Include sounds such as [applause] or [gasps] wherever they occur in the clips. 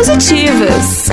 positivas.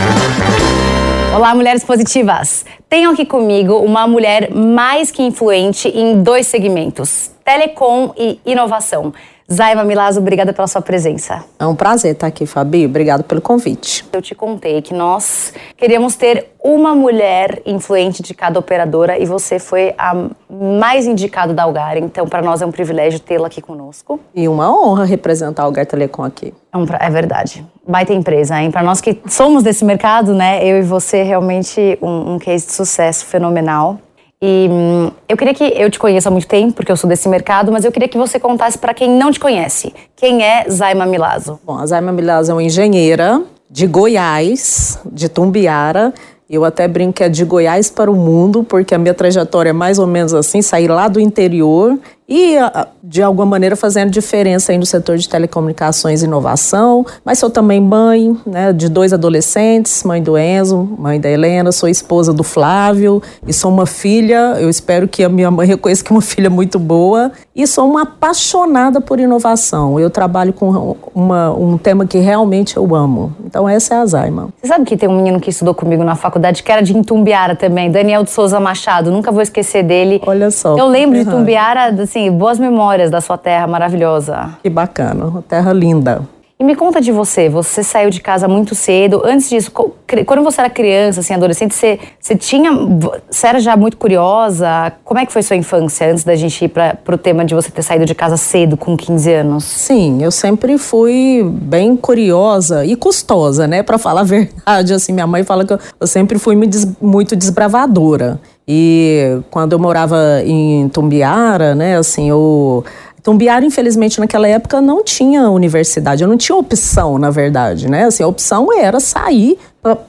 Olá, mulheres positivas! Tenho aqui comigo uma mulher mais que influente em dois segmentos: telecom e inovação. Zaiva Milazzo, obrigada pela sua presença. É um prazer estar aqui, Fabi. Obrigado pelo convite. Eu te contei que nós queríamos ter uma mulher influente de cada operadora e você foi a mais indicada da Algar. Então, para nós é um privilégio tê-la aqui conosco. E uma honra representar a Algar Telecom aqui. É, um, é verdade. Baita empresa, hein? Para nós que somos desse mercado, né? Eu e você, realmente um, um case de sucesso fenomenal. E hum, eu queria que eu te conheça há muito tempo, porque eu sou desse mercado, mas eu queria que você contasse para quem não te conhece. Quem é Zaima Milazzo? Bom, a Zaima Milazzo é uma engenheira de Goiás, de Tumbiara. Eu até brinco que é de Goiás para o mundo, porque a minha trajetória é mais ou menos assim, sair lá do interior e, ah, de alguma maneira, fazendo diferença aí no setor de telecomunicações e inovação. Mas sou também mãe né, de dois adolescentes, mãe do Enzo, mãe da Helena, sou esposa do Flávio e sou uma filha, eu espero que a minha mãe [laughs] reconheça que é uma filha muito boa, e sou uma apaixonada por inovação. Eu trabalho com uma, um tema que realmente eu amo. Então, essa é a Zaima. Você sabe que tem um menino que estudou comigo na faculdade, que era de Intumbiara também, Daniel de Souza Machado, nunca vou esquecer dele. Olha só. Eu lembro de Itumbiara, assim, assim, boas memórias da sua terra maravilhosa. Que bacana, terra linda. E me conta de você, você saiu de casa muito cedo. Antes disso, quando você era criança, assim, adolescente, você, você tinha. Você era já muito curiosa? Como é que foi sua infância antes da gente ir para o tema de você ter saído de casa cedo, com 15 anos? Sim, eu sempre fui bem curiosa e custosa, né? Para falar a [laughs] verdade, assim, minha mãe fala que eu, eu sempre fui muito desbravadora. E quando eu morava em Tumbiara, né, assim, eu Tumbiara, infelizmente, naquela época não tinha universidade, eu não tinha opção, na verdade, né? Assim, a opção era sair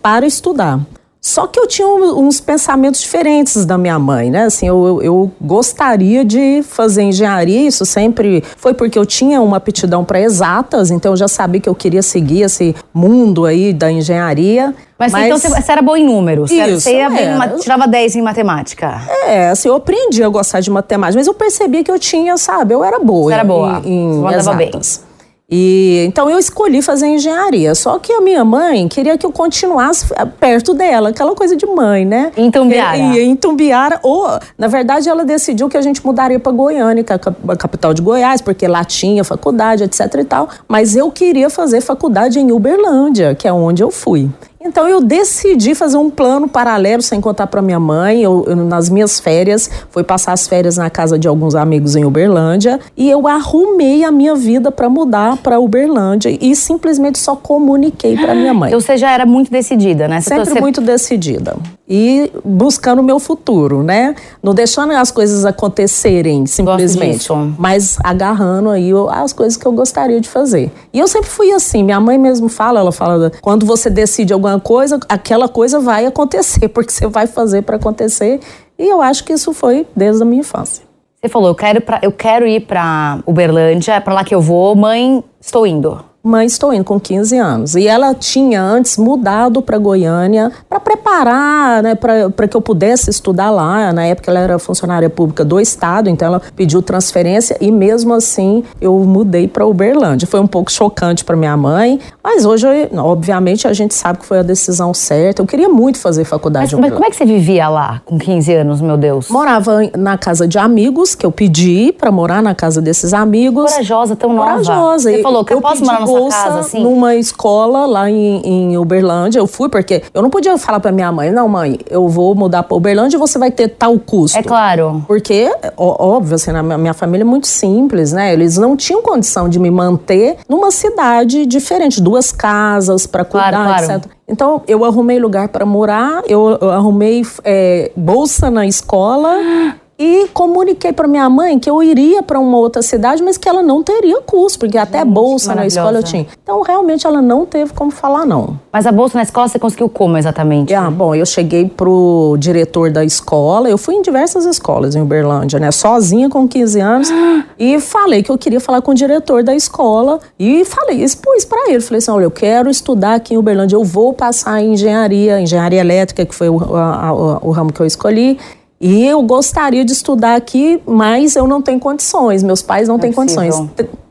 para estudar. Só que eu tinha uns pensamentos diferentes da minha mãe, né? Assim, eu, eu gostaria de fazer engenharia, isso sempre foi porque eu tinha uma aptidão para exatas, então eu já sabia que eu queria seguir esse mundo aí da engenharia. Mas, mas... então você era boa em números, isso, você ia bem, tirava 10 em matemática. É, assim, eu aprendi a gostar de matemática, mas eu percebia que eu tinha, sabe, eu era boa. Você era boa, em, em exatas. bem. E então eu escolhi fazer engenharia. Só que a minha mãe queria que eu continuasse eh, perto dela, aquela coisa de mãe, né? Em Tumbiara. E, e em Tumbiara, ou na verdade ela decidiu que a gente mudaria para Goiânia, que é a capital de Goiás, porque lá tinha faculdade, etc e tal. Mas eu queria fazer faculdade em Uberlândia, que é onde eu fui. Então eu decidi fazer um plano paralelo sem contar para minha mãe. Eu, eu, nas minhas férias, fui passar as férias na casa de alguns amigos em Uberlândia e eu arrumei a minha vida para mudar para Uberlândia e simplesmente só comuniquei para minha mãe. Então você já era muito decidida, né? Sempre você... muito decidida e buscando o meu futuro, né? Não deixando as coisas acontecerem simplesmente, mas agarrando aí as coisas que eu gostaria de fazer. E eu sempre fui assim. Minha mãe mesmo fala, ela fala, quando você decide alguma alguma coisa, aquela coisa vai acontecer, [laughs] porque você vai fazer para acontecer. E eu acho que isso foi desde a minha infância. Você falou, eu quero, pra, eu quero ir para Uberlândia, é para lá que eu vou. Mãe, estou indo mãe estou indo com 15 anos. E ela tinha antes mudado para Goiânia para preparar, né, para que eu pudesse estudar lá. Na época ela era funcionária pública do estado, então ela pediu transferência e mesmo assim eu mudei para Uberlândia. Foi um pouco chocante para minha mãe, mas hoje, obviamente, a gente sabe que foi a decisão certa. Eu queria muito fazer faculdade. Mas, mas como é que você vivia lá com 15 anos, meu Deus? Morava na casa de amigos que eu pedi para morar na casa desses amigos. Corajosa, tão nova. Corajosa. Você falou que eu, eu posso morar na bolsa casa, assim? numa escola lá em, em, Uberlândia. Eu fui porque eu não podia falar para minha mãe, não, mãe, eu vou mudar para Uberlândia e você vai ter tal custo. É claro. Porque, óbvio, assim, na minha família é muito simples, né? Eles não tinham condição de me manter numa cidade diferente, duas casas para cuidar, claro, claro. etc. Então, eu arrumei lugar para morar, eu, eu arrumei é, bolsa na escola. [gasps] e comuniquei para minha mãe que eu iria para uma outra cidade, mas que ela não teria custo, porque até Gente, bolsa na escola eu tinha. Então, realmente, ela não teve como falar não. Mas a bolsa na escola você conseguiu como exatamente? Ah, bom, eu cheguei pro diretor da escola, eu fui em diversas escolas em Uberlândia, né, sozinha com 15 anos, [gasps] e falei que eu queria falar com o diretor da escola, e falei, expus para ele, falei assim, olha, eu quero estudar aqui em Uberlândia, eu vou passar em engenharia, engenharia elétrica, que foi o, a, a, o ramo que eu escolhi, e eu gostaria de estudar aqui, mas eu não tenho condições, meus pais não, não têm condições.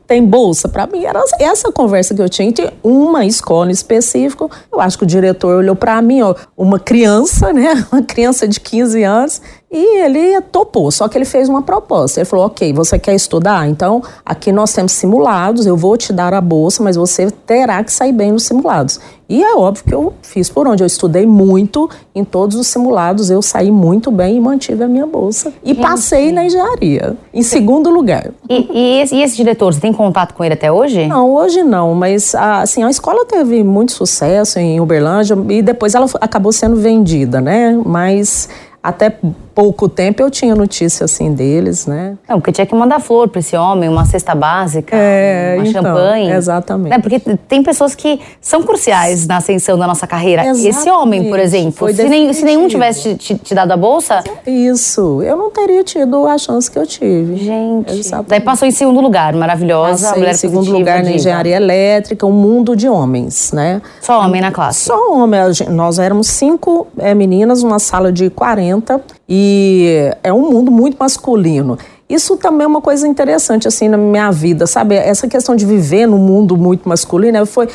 tem bolsa? Para mim era essa conversa que eu tinha. Tinha uma escola específica. Eu acho que o diretor olhou para mim, ó, uma criança, né? [laughs] Uma criança de 15 anos e ele topou, só que ele fez uma proposta. Ele falou: Ok, você quer estudar? Então, aqui nós temos simulados, eu vou te dar a bolsa, mas você terá que sair bem nos simulados. E é óbvio que eu fiz por onde. Eu estudei muito em todos os simulados, eu saí muito bem e mantive a minha bolsa. E passei na engenharia, em segundo lugar. E, e, esse, e, esse, diretor, você tem contato com ele até hoje? Não, hoje não, mas assim, a escola teve muito sucesso em Uberlândia e depois ela acabou sendo vendida, né? Mas até pouco tempo eu tinha notícia assim deles, né? Não, porque tinha que mandar flor para esse homem, uma cesta básica, é, uma então, champanhe. Exatamente. Né? Porque tem pessoas que são cruciais na ascensão da nossa carreira. Exatamente. Esse homem, por exemplo, se, nem, se, nenhum tivesse te, te, dado a bolsa. Isso, eu não teria tido a chance que eu tive. Gente. Exatamente. Daí passou em segundo lugar, maravilhosa. Passei mulher em segundo lugar na engenharia elétrica, um mundo de homens, né? Só homem na classe? Só homem. Nós éramos cinco é, meninas, uma sala de 40 e é um mundo muito masculino. Isso também é uma coisa interessante assim na minha vida, sabe? Essa questão de viver num mundo muito masculino foi,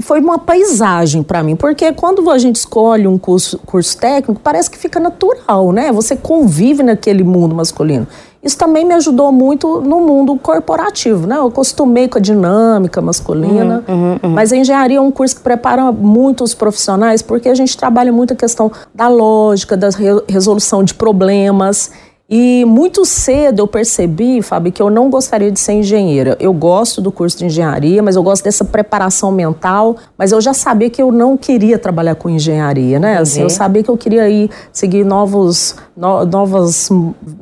foi uma paisagem para mim, porque quando a gente escolhe um curso, curso técnico, parece que fica natural, né? Você convive naquele mundo masculino. Isso também me ajudou muito no mundo corporativo, né? Eu acostumei com a dinâmica masculina, uhum, uhum, uhum. mas a engenharia é um curso que prepara muito os profissionais, porque a gente trabalha muito a questão da lógica, da resolução de problemas. E muito cedo eu percebi, Fábio, que eu não gostaria de ser engenheira. Eu gosto do curso de engenharia, mas eu gosto dessa preparação mental. Mas eu já sabia que eu não queria trabalhar com engenharia, né? Assim, eu sabia que eu queria ir seguir novos, no, novas,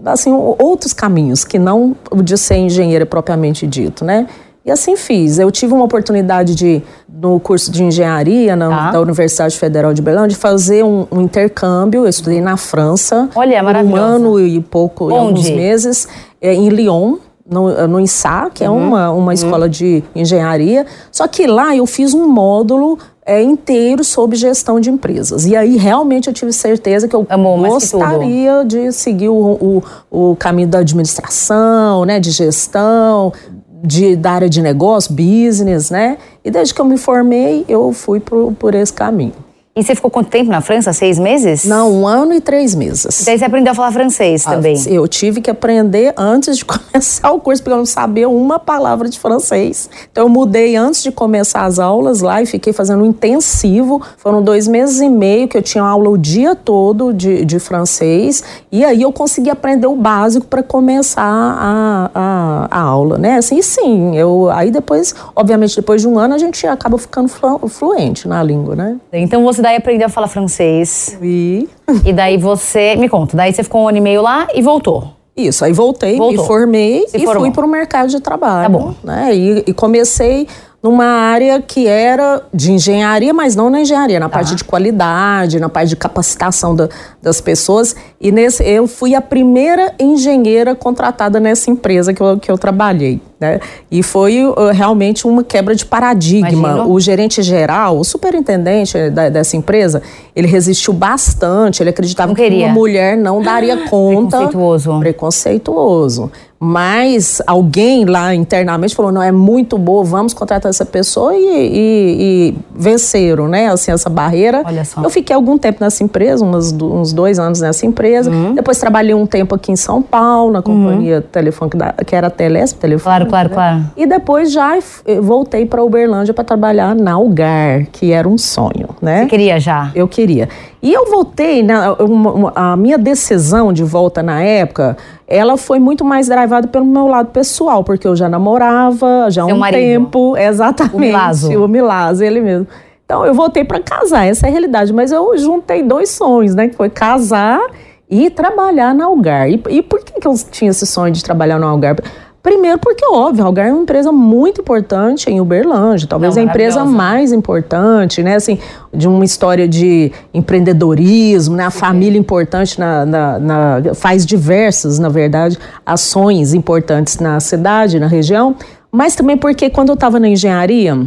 assim, outros caminhos que não o de ser engenheira propriamente dito, né? E assim fiz. Eu tive uma oportunidade de, no curso de engenharia na, tá. da Universidade Federal de Belém, de fazer um, um, intercâmbio. Eu estudei na França. Olha, é maravilhoso. Um ano e pouco, Onde? alguns meses, é, em Lyon. No, no INSA, que é uhum. é uma, uma uhum. escola de engenharia. Só que lá eu fiz um módulo é, inteiro sobre gestão de empresas. E aí realmente eu tive certeza que eu Amor, gostaria de seguir o, o, o, caminho da administração, né, de gestão, de, da área de negócio, business, né? E desde que eu me formei, eu fui por, por esse caminho. E você ficou quanto tempo na França? Seis meses? Não, um ano e três meses. E daí você aprendeu a falar francês ah, também? Eu tive que aprender antes de [laughs] começar o curso, porque eu não sabia uma palavra de francês. Então eu mudei antes de começar as aulas lá e fiquei fazendo um intensivo. Foram dois meses e meio que eu tinha aula o dia todo de, de francês. E aí eu consegui aprender o básico para começar a, a, a, aula, né? Assim, sim, eu, aí depois, obviamente, depois de um ano, a gente acaba ficando flu, fluente na língua, né? Então você daí aprendeu a falar francês. E? E daí você. Me conta, daí você ficou um ano e meio lá e voltou. Isso, aí voltei, voltou. me formei Se e formou. fui para o mercado de trabalho. Tá bom. Né? E, e comecei numa área que era de engenharia, mas não na engenharia, na tá. parte de qualidade, na parte de capacitação da, das pessoas. E nesse, eu fui a primeira engenheira contratada nessa empresa que eu, que eu trabalhei. Né? E foi uh, realmente uma quebra de paradigma. Imagino. O gerente geral, o superintendente da, dessa empresa, ele resistiu bastante. Ele acreditava que uma mulher não daria [gasps] conta. Preconceituoso. Preconceituoso. Mas alguém lá internamente falou: não, é muito boa, vamos contratar essa pessoa e, e, e venceram, né? Assim, essa barreira. Olha só. Eu fiquei algum tempo nessa empresa, uns, uns dois anos nessa empresa. Uhum. Depois trabalhei um tempo aqui em São Paulo, na companhia uhum. telefônica, que era a Telesp, telefone. Claro, claro, né? claro. E depois já voltei para Uberlândia para trabalhar na Algar, que era um sonho, né? Você queria já? Eu queria. E eu voltei, uma, a minha decisão de volta na época, ela foi muito mais drivada pelo meu lado pessoal, porque eu já namorava já há um marido. tempo. [laughs] Exatamente. O Milazo. O Milazo, ele mesmo. Então eu voltei para casar, essa é a realidade. Mas eu juntei dois sonhos, né? Que foi casar e trabalhar na Algar. E, e por que, que eu tinha esse sonho de trabalhar no Algar? Primeiro porque, óbvio, a Algar é uma empresa muito importante em Uberlândia, talvez Não, a empresa mais importante, né, assim, de uma história de empreendedorismo, né, a família importante na, na, na, faz diversas, na verdade, ações importantes na cidade, na região, mas também porque quando eu estava na engenharia,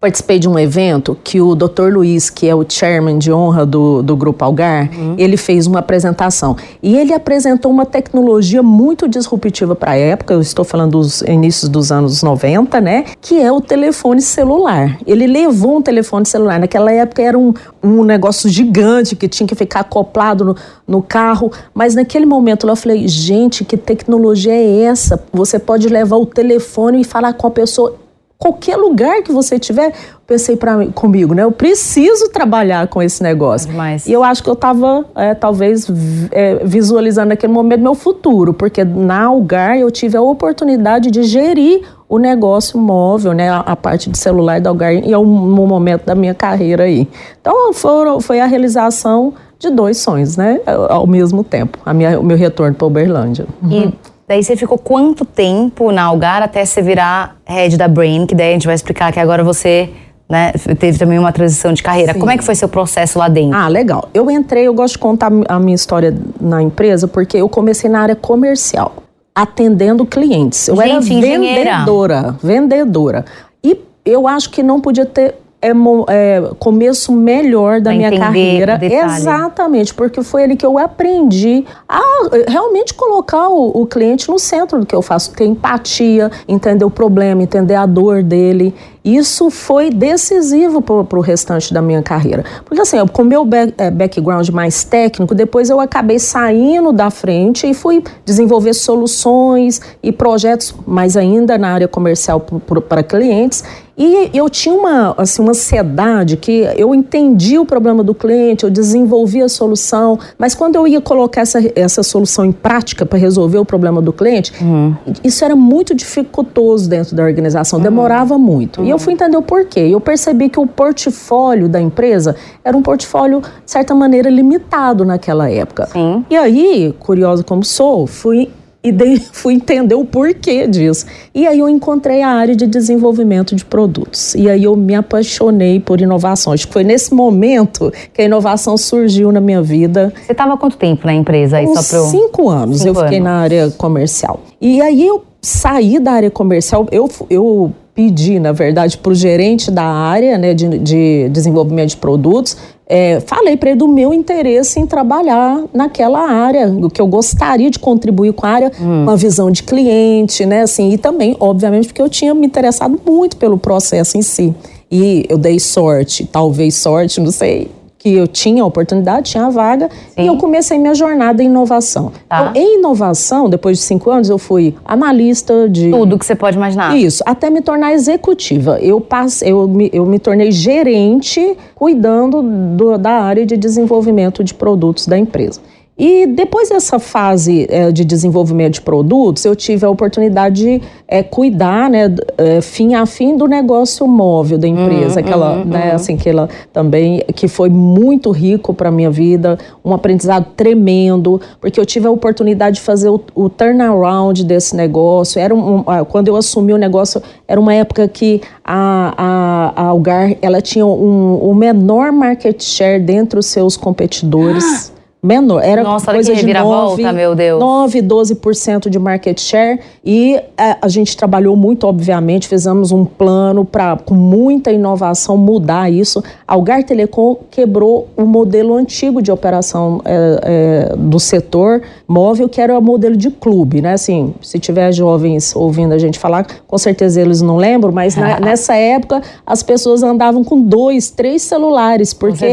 participei de um evento que o Dr. Luiz, que é o chairman de honra do, do Grupo Algar, uhum. ele fez uma apresentação. E ele apresentou uma tecnologia muito disruptiva para a época, eu estou falando dos inícios dos anos 90, né? Que é o telefone celular. Ele levou um telefone celular. Naquela época era um, um negócio gigante que tinha que ficar acoplado no, no carro. Mas naquele momento eu falei, gente, que tecnologia é essa? Você pode levar o telefone e falar com a pessoa qualquer lugar que você tiver, pensei para comigo, né? Eu preciso trabalhar com esse negócio. Mas... E eu acho que eu estava é, talvez é, visualizando naquele momento meu futuro, porque na Algar eu tive a oportunidade de gerir o negócio móvel, né? A, a parte de celular da Algar e é um, um momento da minha carreira aí. Então foram, foi a realização de dois sonhos, né? Ao mesmo tempo, a minha, o meu retorno para Uberlândia. E Daí você ficou quanto tempo na Algar até você virar head da Brain, que daí a gente vai explicar que agora você né, teve também uma transição de carreira. Sim. Como é que foi seu processo lá dentro? Ah, legal. Eu entrei, eu gosto de contar a minha história na empresa, porque eu comecei na área comercial, atendendo clientes. Eu Gente, era engenheira. vendedora, vendedora. E eu acho que não podia ter é, é, começo melhor da pra minha carreira. Exatamente, porque foi ali que eu aprendi a realmente colocar o, o, cliente no centro do que eu faço, ter empatia, entender o problema, entender a dor dele. Isso foi decisivo para o restante da minha carreira. Porque assim, com meu back, é, background mais técnico, depois eu acabei saindo da frente e fui desenvolver soluções e projetos, mais ainda na área comercial para clientes. E eu tinha uma, assim, uma ansiedade que eu entendi o problema do cliente, eu desenvolvi a solução, mas quando eu ia colocar essa, essa solução em prática para resolver o problema do cliente, uhum. isso era muito dificultoso dentro da organização, uhum. demorava muito. Uhum. E eu fui entender o porquê. Eu percebi que o portfólio da empresa era um portfólio, de certa maneira, limitado naquela época. Sim. E aí, curiosa como sou, fui e dei, [laughs] fui entender o porquê disso. E aí eu encontrei a área de desenvolvimento de produtos. E aí eu me apaixonei por inovação. Acho que foi nesse momento que a inovação surgiu na minha vida. Você estava quanto tempo na empresa? Aí, Uns só pro... cinco anos cinco eu fiquei anos. na área comercial. E aí eu saí da área comercial, eu, eu pedi, na verdade, para o gerente da área né, de, de desenvolvimento de produtos, é, falei para ele do meu interesse em trabalhar naquela área, do que eu gostaria de contribuir com a área, hum. uma visão de cliente, né, assim, e também, obviamente, porque eu tinha me interessado muito pelo processo em si. E eu dei sorte, talvez sorte, não sei, que eu tinha a oportunidade, tinha a vaga, Sim. e eu comecei minha jornada em inovação. Tá. Então, em inovação, depois de cinco anos, eu fui analista de... Tudo que você pode imaginar. Isso, até me tornar executiva. Eu, passei, eu, me, eu me tornei gerente cuidando do, da área de desenvolvimento de produtos da empresa. E depois dessa fase é, de desenvolvimento de produtos, eu tive a oportunidade de é, cuidar, né, é, fim a fim do negócio móvel da empresa, uhum, aquela, uhum, né, uhum. assim, que ela também, que foi muito rico para minha vida, um aprendizado tremendo, porque eu tive a oportunidade de fazer o, o turnaround desse negócio. Era um, um, quando eu assumi o negócio, era uma época que a, a, a Algar, ela tinha um, o menor market share dentre os seus competidores. Ah menor. Era Nossa, coisa de 9, meu Deus. 9, 12% de market share. E a, é, a, gente trabalhou muito, obviamente, fizemos um plano para, com muita inovação, mudar isso. Algar Telecom quebrou o modelo antigo de operação é, é, do setor móvel, que era o modelo de clube, né? Assim, se tiver jovens ouvindo a gente falar, com certeza eles não lembram, mas na, [laughs] nessa época as pessoas andavam com dois, três celulares, porque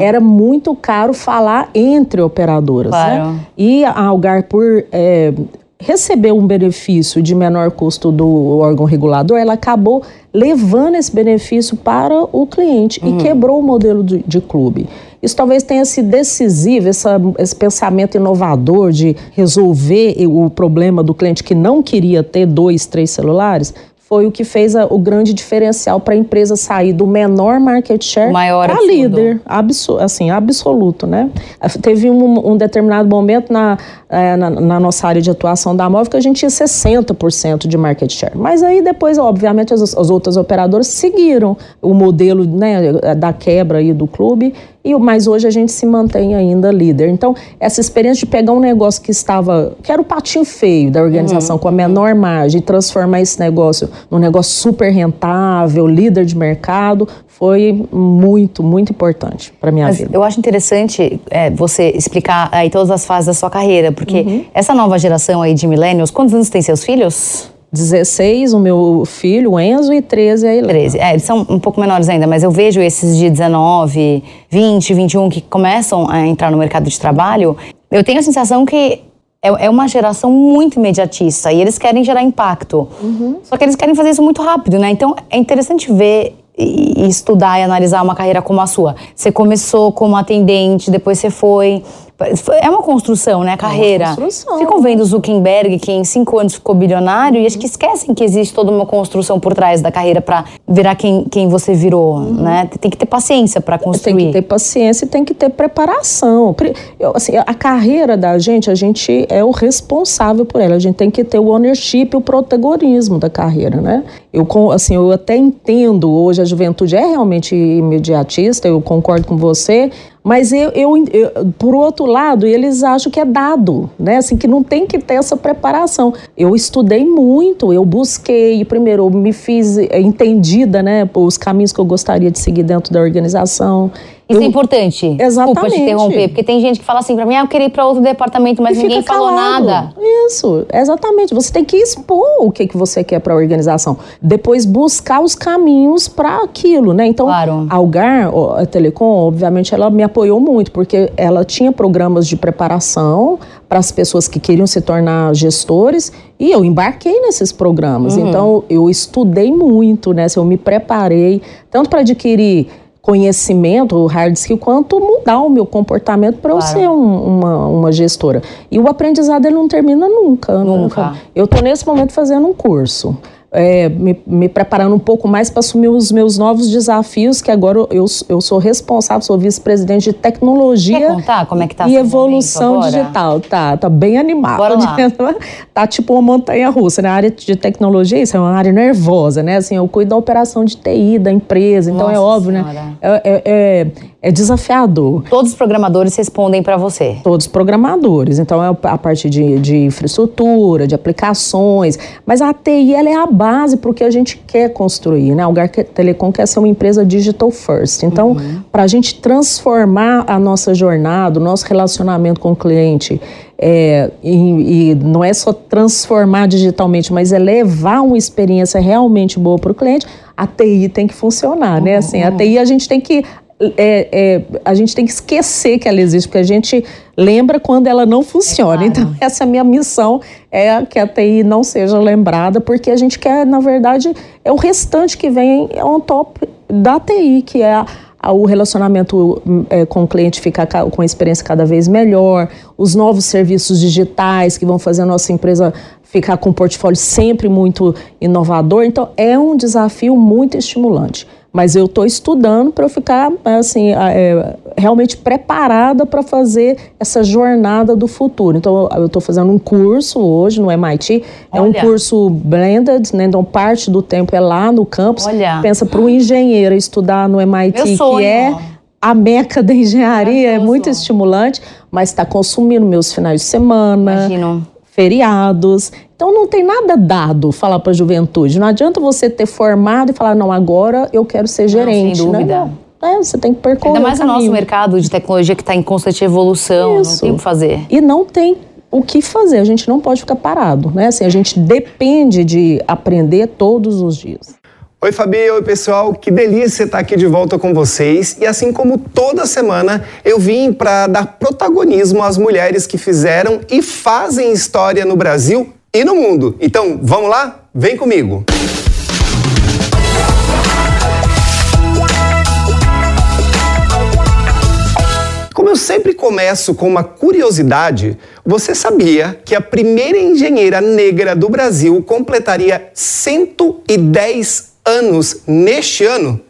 era muito caro falar entre entre operadoras. Né? Claro. Né? E a Algar, por é, receber um benefício de menor custo do órgão regulador, ela acabou levando esse benefício para o cliente uhum. e quebrou o modelo de, de, clube. Isso talvez tenha sido decisivo, essa, esse pensamento inovador de resolver o problema do cliente que não queria ter dois, três celulares, foi o que fez a, o grande diferencial para a empresa sair do menor market share para líder, abso, assim, absoluto, né? Teve um, um determinado momento na, é, na, na, nossa área de atuação da Móvel que a gente tinha 60% de market share. Mas aí depois, obviamente, as, as outras operadoras seguiram o modelo né, da quebra aí do clube e mas hoje a gente se mantém ainda líder. Então, essa experiência de pegar um negócio que estava, que era o patinho feio da organização, uhum. com a menor margem, e transformar esse negócio num negócio super rentável, líder de mercado, foi muito, muito importante para minha Mas vida. Eu acho interessante é, você explicar aí todas as fases da sua carreira, porque uhum. essa nova geração aí de millennials, quantos anos tem seus filhos? 16, o meu filho, o Enzo, e 13 a Helena. 13. É, eles são um pouco menores ainda, mas eu vejo esses de 19, 20, 21 que começam a entrar no mercado de trabalho. Eu tenho a sensação que é, é uma geração muito imediatista e eles querem gerar impacto. Uhum. Só que eles querem fazer isso muito rápido, né? Então é interessante ver e estudar e analisar uma carreira como a sua. Você começou como atendente, depois você foi é uma construção, né? A carreira. É uma construção. Ficam vendo Zuckerberg, que em cinco anos ficou bilionário, e acho que esquecem que existe toda uma construção por trás da carreira para virar quem, quem você virou, uhum. né? Tem que ter paciência para construir. Tem que ter paciência e tem que ter preparação. Eu, assim, a carreira da gente, a gente é o responsável por ela. A gente tem que ter o ownership, o protagonismo da carreira, né? Eu, assim, eu até entendo hoje a juventude é realmente imediatista, eu concordo com você, mas eu, eu, eu, por outro lado, eles acham que é dado, né? Assim, que não tem que ter essa preparação. Eu estudei muito, eu busquei, primeiro, eu me fiz entendida, né? Os caminhos que eu gostaria de seguir dentro da organização. Isso eu... é importante. Exatamente. Desculpa te interromper, porque tem gente que fala assim para mim, ah, eu queria ir para outro departamento, mas e ninguém falou nada. Isso, exatamente. Você tem que expor o que, que você quer para a organização. Depois buscar os caminhos para aquilo, né? Então, claro. a Algar, a Telecom, obviamente, ela me apoiou muito, porque ela tinha programas de preparação para as pessoas que queriam se tornar gestores e eu embarquei nesses programas. Uhum. Então, eu estudei muito, né? Eu me preparei tanto para adquirir conhecimento, o hard skill, quanto mudar o meu comportamento para claro. eu ser um, uma, uma gestora. E o aprendizado ele não termina nunca. Nunca. Eu estou nesse momento fazendo um curso é, me, me, preparando um pouco mais para assumir os meus novos desafios, que agora eu, eu sou responsável, sou vice-presidente de tecnologia Quer contar como é que tá e evolução digital. Tá, tá bem animado. Bora lá. [laughs] Tá tipo uma montanha russa, né? A área de tecnologia, isso é uma área nervosa, né? Assim, eu cuido da operação de TI da empresa, então é Nossa é óbvio, né? senhora. né? É, é, é é desafiador. Todos os programadores respondem para você? Todos os programadores. Então, é a parte de, de infraestrutura, de aplicações. Mas a TI ela é a base para o que a gente quer construir. Né? O Gar Telecom quer ser uma empresa digital first. Então, uhum. para a gente transformar a nossa jornada, o nosso relacionamento com o cliente, é, e, e, não é só transformar digitalmente, mas é levar uma experiência realmente boa para o cliente, a TI tem que funcionar, né? Assim, a TI a gente tem que é, é, a gente tem que esquecer que ela existe, porque a gente lembra quando ela não funciona. É claro. Então, essa é minha missão é que a TI não seja lembrada, porque a gente quer, na verdade, é o restante que vem on top da TI, que é a, a, o relacionamento é, com o cliente ficar com a experiência cada vez melhor, os novos serviços digitais que vão fazer a nossa empresa ficar com um portfólio sempre muito inovador. Então, é um desafio muito estimulante mas eu estou estudando para eu ficar assim é, realmente preparada para fazer essa jornada do futuro. Então eu estou fazendo um curso hoje no MIT, é um curso blended, né? então parte do tempo é lá no campus. Olha. Pensa para o engenheiro estudar no MIT, que é a meca da engenharia, é muito estimulante, mas está consumindo meus finais de semana. Imagino feriados. Então não tem nada dado falar para a juventude. Não adianta você ter formado e falar, não, agora eu quero ser gerente. Não, sem dúvida. Não, é, você tem que percorrer. Ainda mais no nosso mercado de tecnologia que está em constante evolução, Isso. não tem o que fazer. E não tem o que fazer, a gente não pode ficar parado, né? Assim, a gente depende de aprender todos os dias. Oi, Fabi, oi, pessoal. Que delícia estar aqui de volta com vocês. E assim como toda semana, eu vim para dar protagonismo às mulheres que fizeram e fazem história no Brasil e no mundo. Então, vamos lá? Vem comigo. Como eu sempre começo com uma curiosidade, você sabia que a primeira engenheira negra do Brasil completaria 110 anos neste ano?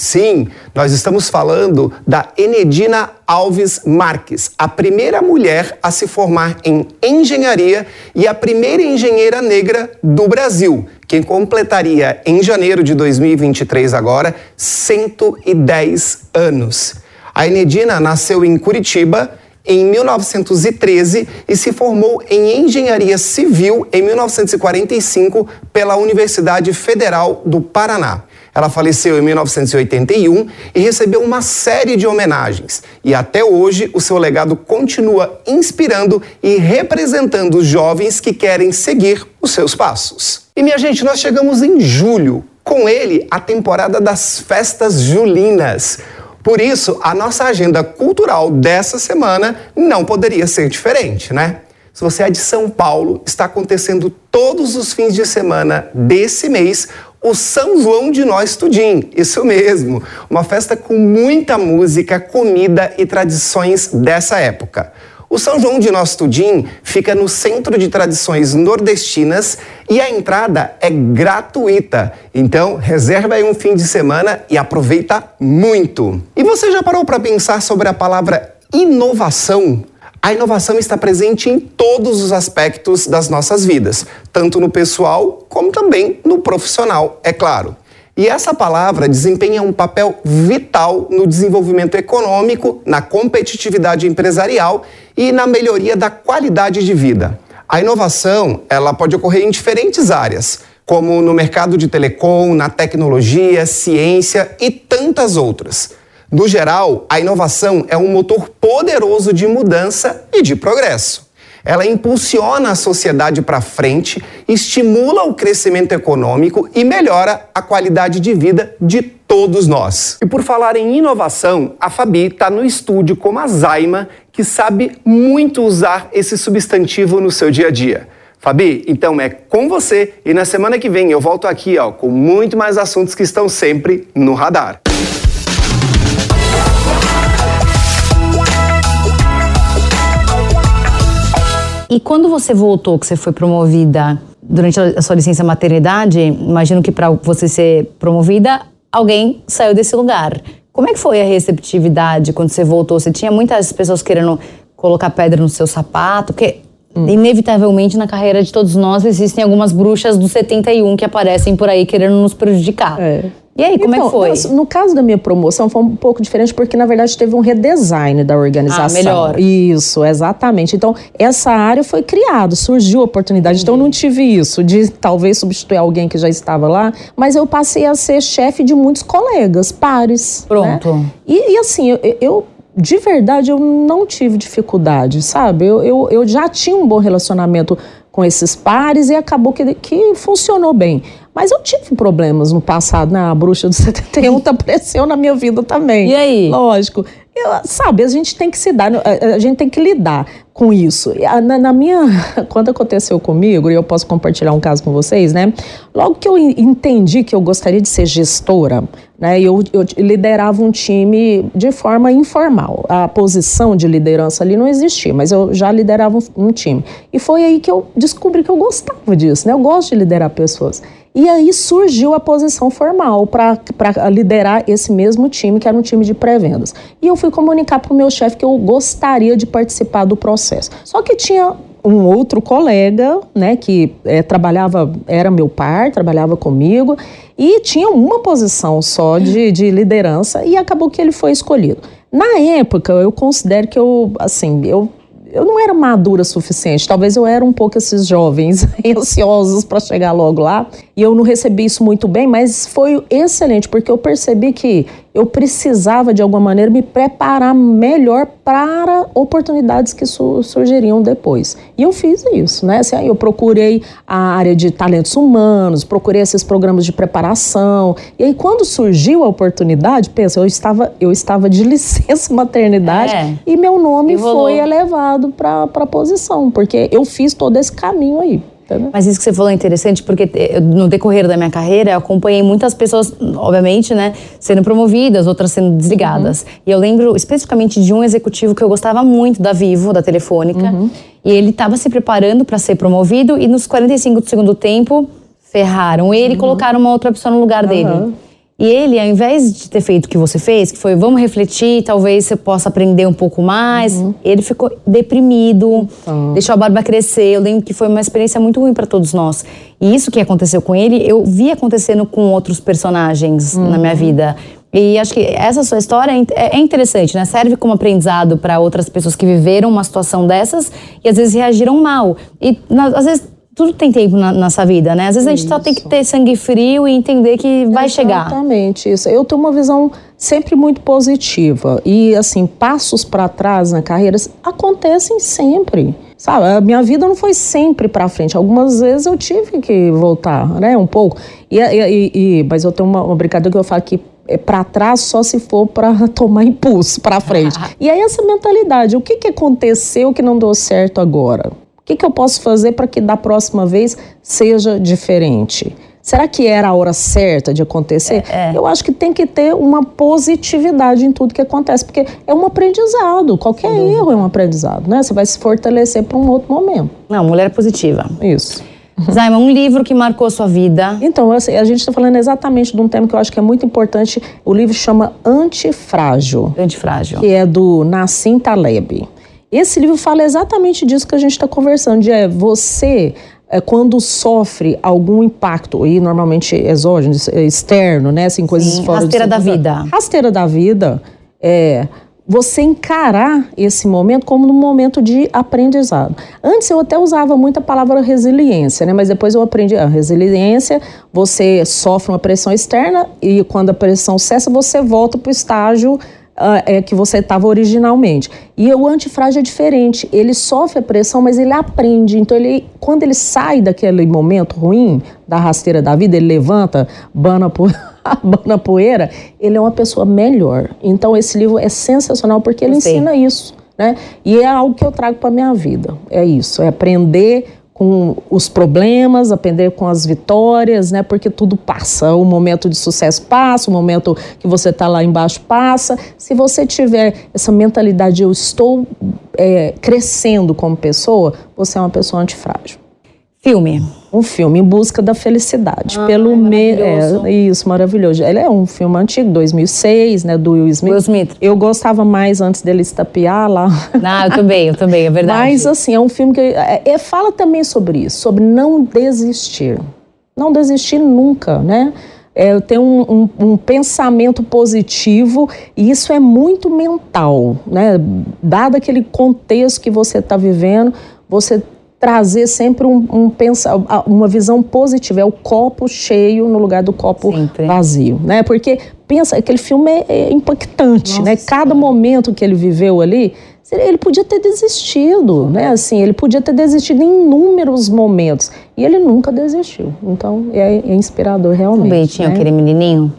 Sim, nós estamos falando da Enedina Alves Marques, a primeira mulher a se formar em engenharia e a primeira engenheira negra do Brasil, quem completaria em janeiro de 2023 agora 110 anos. A Enedina nasceu em Curitiba em 1913 e se formou em engenharia civil em 1945 pela Universidade Federal do Paraná. Ela faleceu em 1981 e recebeu uma série de homenagens. E até hoje o seu legado continua inspirando e representando os jovens que querem seguir os seus passos. E minha gente, nós chegamos em julho. Com ele, a temporada das festas julinas. Por isso, a nossa agenda cultural dessa semana não poderia ser diferente, né? Se você é de São Paulo, está acontecendo todos os fins de semana desse mês o São João de Nós Tudim. Isso mesmo, uma festa com muita música, comida e tradições dessa época. O São João de Nós Tudim fica no Centro de Tradições Nordestinas e a entrada é gratuita. Então, reserva aí um fim de semana e aproveita muito. E você já parou para pensar sobre a palavra inovação? A inovação está presente em todos os aspectos das nossas vidas, tanto no pessoal como também no profissional, é claro. E essa palavra desempenha um papel vital no desenvolvimento econômico, na competitividade empresarial e na melhoria da qualidade de vida. A inovação, ela pode ocorrer em diferentes áreas, como no mercado de telecom, na tecnologia, ciência e tantas outras. No geral, a inovação é um motor poderoso de mudança e de progresso. Ela impulsiona a sociedade para frente, estimula o crescimento econômico e melhora a qualidade de vida de todos nós. E por falar em inovação, a Fabi está no estúdio com a Zaima, que sabe muito usar esse substantivo no seu dia a dia. Fabi, então é com você e na semana que vem eu volto aqui ó, com muito mais assuntos que estão sempre no radar. E quando você voltou, que você foi promovida durante a sua licença maternidade, imagino que para você ser promovida, alguém saiu desse lugar. Como é que foi a receptividade quando você voltou? Você tinha muitas pessoas querendo colocar pedra no seu sapato? Porque hum. inevitavelmente na carreira de todos nós existem algumas bruxas do 71 que aparecem por aí querendo nos prejudicar. É. E aí, como então, é que então, foi? No, no, caso da minha promoção, foi um pouco diferente, porque na verdade teve um redesign da organização. Ah, melhor. Isso, exatamente. Então, essa área foi criada, surgiu a oportunidade. Uhum. Então, eu não tive isso de talvez substituir alguém que já estava lá, mas eu passei a ser chefe de muitos colegas, pares. Né? Pronto. Né? E, e, assim, eu, eu de verdade, eu não tive dificuldade, sabe? Eu, eu, eu já tinha um bom relacionamento com esses pares e acabou que, que funcionou bem. Mas eu tive problemas no passado, né? A bruxa do [laughs] 71 apareceu na minha vida também. E aí? Lógico. Eu, sabe, a gente tem que se dar, a, gente tem que lidar com isso. Na, na, minha, [laughs] quando aconteceu comigo, e eu posso compartilhar um caso com vocês, né? Logo que eu entendi que eu gostaria de ser gestora, né? Eu, eu liderava um time de forma informal. A posição de liderança ali não existia, mas eu já liderava um, time. E foi aí que eu descobri que eu gostava disso, né? Eu gosto de liderar pessoas. E aí surgiu a posição formal para liderar esse mesmo time, que era um time de pré-vendas. E eu fui comunicar para o meu chefe que eu gostaria de participar do processo. Só que tinha um outro colega, né, que é, trabalhava, era meu par, trabalhava comigo, e tinha uma posição só de, de liderança, e acabou que ele foi escolhido. Na época, eu considero que eu, assim, eu eu não era madura o suficiente. Talvez eu era um pouco esses jovens [laughs] ansiosos para chegar logo lá. E eu não recebi isso muito bem, mas foi excelente, porque eu percebi que eu precisava, de alguma maneira, me preparar melhor para oportunidades que su surgiriam depois. E eu fiz isso, né? Assim, eu procurei a área de talentos humanos, procurei esses programas de preparação. E aí, quando surgiu a oportunidade, pensa, eu estava, eu estava de licença [laughs] maternidade é. e meu nome Evolou. foi elevado para a posição, porque eu fiz todo esse caminho aí. Entendeu? Mas isso que você falou é interessante, porque no decorrer da minha carreira, eu acompanhei muitas pessoas, obviamente, né, sendo promovidas, outras sendo desligadas. Uhum. E eu lembro especificamente de um executivo que eu gostava muito da Vivo, da Telefônica, uhum. e ele estava se preparando para ser promovido, e nos 45 do segundo tempo, ferraram ele e uhum. colocaram uma outra pessoa no lugar dele. E ele, ao invés de ter feito o que você fez, que foi vamos refletir, talvez você possa aprender um pouco mais, uhum. ele ficou deprimido, uhum. deixou a barba crescer. Eu lembro que foi uma experiência muito ruim para todos nós. E isso que aconteceu com ele, eu vi acontecendo com outros personagens uhum. na minha vida. E acho que essa sua história é, é interessante, né? Serve como aprendizado para outras pessoas que viveram uma situação dessas e às vezes reagiram mal. E às vezes tudo tem tempo na nossa vida, né? Às vezes a gente isso. só tem que ter sangue frio e entender que vai Exatamente chegar. Exatamente isso. Eu tenho uma visão sempre muito positiva e assim passos para trás na carreira acontecem sempre. Sabe, a minha vida não foi sempre para frente. Algumas vezes eu tive que voltar, né, um pouco. E, e, e mas eu tenho uma, uma brincadeira que eu falo que é para trás só se for para [laughs] tomar impulso para frente. [laughs] e aí essa mentalidade, o que, que aconteceu que não deu certo agora? O que, que eu posso fazer para que da próxima vez seja diferente? Será que era a hora certa de acontecer? É, é. Eu acho que tem que ter uma positividade em tudo que acontece, porque é um aprendizado. Qualquer erro é um aprendizado, né? Você vai se fortalecer para um outro momento. Não, mulher positiva. Isso. [laughs] Zaima, um livro que marcou sua vida. Então, assim, a gente está falando exatamente de um tema que eu acho que é muito importante. O livro chama Antifrágil. Antifrágil. Que é do Nassim Taleb. Esse livro fala exatamente disso que a gente está conversando, de é você é, quando sofre algum impacto, e normalmente exógeno, externo, né? Assim, coisas Sim, fora rasteira da vida. Rasteira da vida, é você encarar esse momento como um momento de aprendizado. Antes eu até usava muito a palavra resiliência, né? Mas depois eu aprendi a resiliência, você sofre uma pressão externa e quando a pressão cessa, você volta para o estágio é, que você estava originalmente. E o antifrágil é diferente. Ele sofre a pressão, mas ele aprende. Então, ele, quando ele sai daquele momento ruim, da rasteira da vida, ele levanta, bana por. [laughs] bana poeira, ele é uma pessoa melhor. Então, esse livro é sensacional porque ele ensina isso. Né? E é algo que eu trago para minha vida. É isso, é aprender com os problemas, aprender com as vitórias, né? Porque tudo passa. O momento de sucesso passa, o momento que você está lá embaixo passa. Se você tiver essa mentalidade, eu estou é, crescendo como pessoa, você é uma pessoa antifrágil. Filme. Um filme em busca da felicidade. Ah, pelo é me... é, isso, maravilhoso. Ele é um filme antigo, 2006, né, do Will Smith. Will Smith. Eu gostava mais antes dele estapear lá. Não, eu também, eu também, é verdade. Mas assim, é um filme que é, é, fala também sobre isso, sobre não desistir. Não desistir nunca, né? É, ter um, um, um, pensamento positivo e isso é muito mental, né? Dado aquele contexto que você está vivendo, você trazer sempre um, um pensa, uma visão positiva, é o copo cheio no lugar do copo sempre. vazio, né? Porque pensa, aquele filme é, é impactante, Nossa, né? Cada momento que ele viveu ali, ele podia ter desistido, né? Assim, ele podia ter desistido em inúmeros momentos e ele nunca desistiu. Então é, é inspirador realmente. Também tinha né? aquele menininho.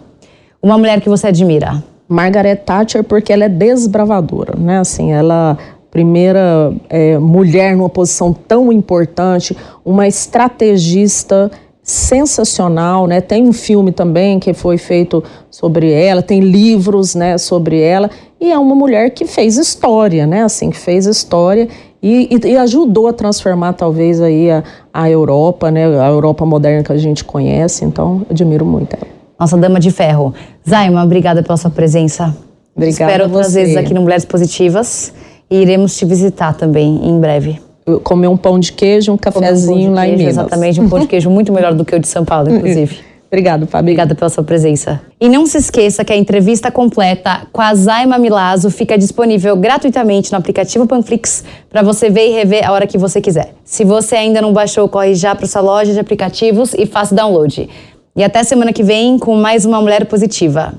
Uma mulher que você admira? Margaret Thatcher porque ela é desbravadora, né? Assim, ela primeira é, mulher numa posição tão importante, uma estrategista sensacional, né? Tem um filme também que foi feito sobre ela, tem livros, né, sobre ela, e é uma mulher que fez história, né? Assim, que fez história e, e, e ajudou a transformar talvez aí a, a Europa, né? A Europa moderna que a gente conhece. Então, admiro muito ela. Nossa dama de ferro. Zaima, obrigada pela sua presença. Obrigada Espero outras vezes aqui no Mulheres Positivas. E iremos te visitar também em breve. Comer um pão de queijo, um cafezinho um lá queijo, em Minas. Exatamente, um pão de queijo [laughs] muito melhor do que o de São Paulo, inclusive. [laughs] Obrigado, Fabi. Obrigada pela sua presença. E não se esqueça que a entrevista completa com a Zaima Milazzo fica disponível gratuitamente no aplicativo Panflix para você ver e rever a hora que você quiser. Se você ainda não baixou, corre já para sua loja de aplicativos e faça download. E até semana que vem com mais uma Mulher Positiva.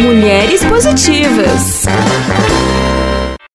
Mulheres Positivas.